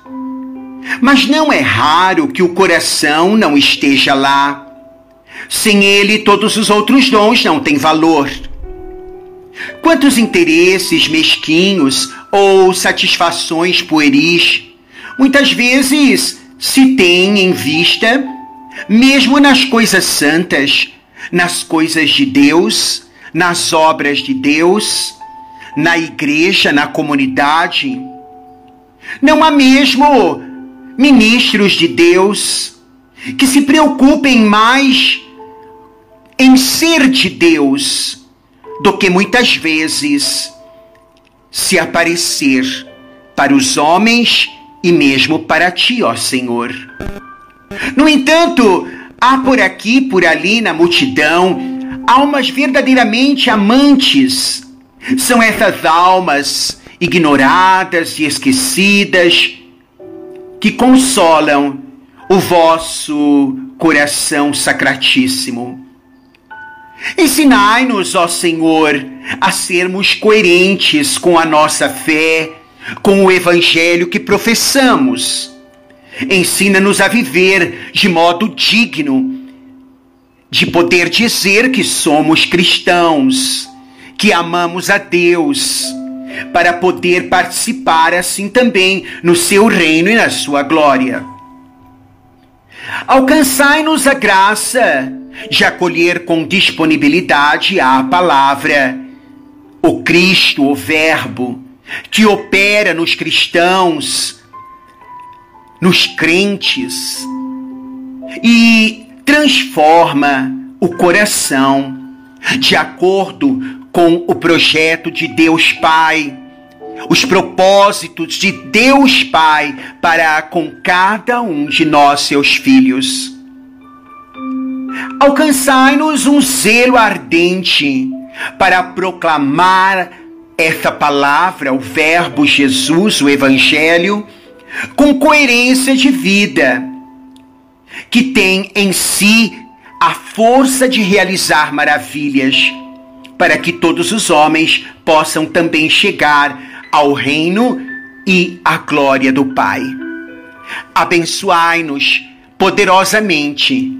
Mas não é raro que o coração não esteja lá. Sem ele, todos os outros dons não têm valor. Quantos interesses mesquinhos ou satisfações pueris muitas vezes se tem em vista, mesmo nas coisas santas, nas coisas de Deus, nas obras de Deus, na igreja, na comunidade. Não há mesmo ministros de Deus que se preocupem mais em ser de Deus do que muitas vezes se aparecer para os homens e mesmo para ti, ó Senhor. No entanto, há por aqui, por ali na multidão, almas verdadeiramente amantes. São essas almas ignoradas e esquecidas que consolam o vosso coração sacratíssimo. Ensinai-nos, ó Senhor, a sermos coerentes com a nossa fé, com o evangelho que professamos. Ensina-nos a viver de modo digno de poder dizer que somos cristãos, que amamos a Deus, para poder participar assim também no seu reino e na sua glória. Alcançai-nos a graça de acolher com disponibilidade a palavra, o Cristo, o Verbo, que opera nos cristãos, nos crentes e transforma o coração de acordo com o projeto de Deus Pai, os propósitos de Deus Pai para com cada um de nós, seus filhos. Alcançai-nos um zelo ardente para proclamar essa palavra, o Verbo Jesus, o Evangelho, com coerência de vida, que tem em si a força de realizar maravilhas, para que todos os homens possam também chegar ao reino e à glória do Pai. Abençoai-nos poderosamente,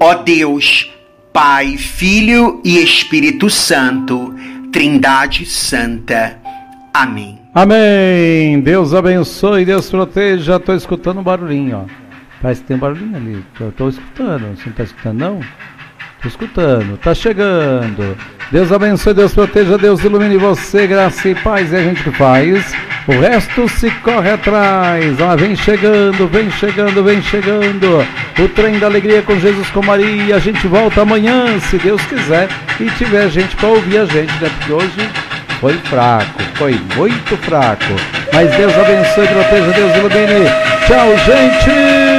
ó Deus, Pai, Filho e Espírito Santo Trindade Santa. Amém. Amém. Deus abençoe, Deus proteja. Estou escutando um barulhinho, ó. Parece que tem um barulhinho ali. Estou escutando. Você não está escutando, não? Escutando. Está chegando. Deus abençoe, Deus proteja, Deus ilumine você. Graça e paz é a gente que faz. O resto se corre atrás. Ah, vem chegando, vem chegando, vem chegando. O trem da alegria com Jesus, com Maria. A gente volta amanhã, se Deus quiser. E tiver gente para ouvir a gente, né? Porque hoje foi fraco, foi muito fraco. Mas Deus abençoe, proteja, Deus ilumine. Tchau, gente!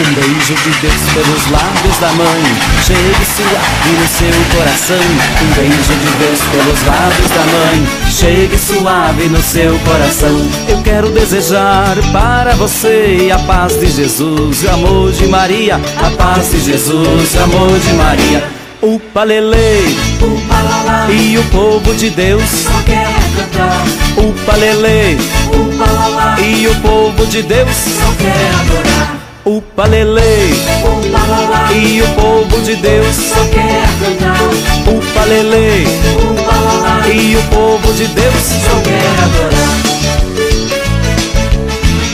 Um beijo de Deus pelos lábios da mãe. Chegue suave no seu coração. Um beijo de Deus pelos lábios da mãe. Chegue suave no seu coração. Eu quero desejar para você A paz de Jesus, o amor de Maria. A paz de Jesus, o amor de Maria. O palele, e o povo de Deus. Só quer cantar. O palele, e o povo de Deus. Só quer adorar. O palele E o povo de Deus só quer cantar. Upa lalá. E o povo de Deus só quer adorar.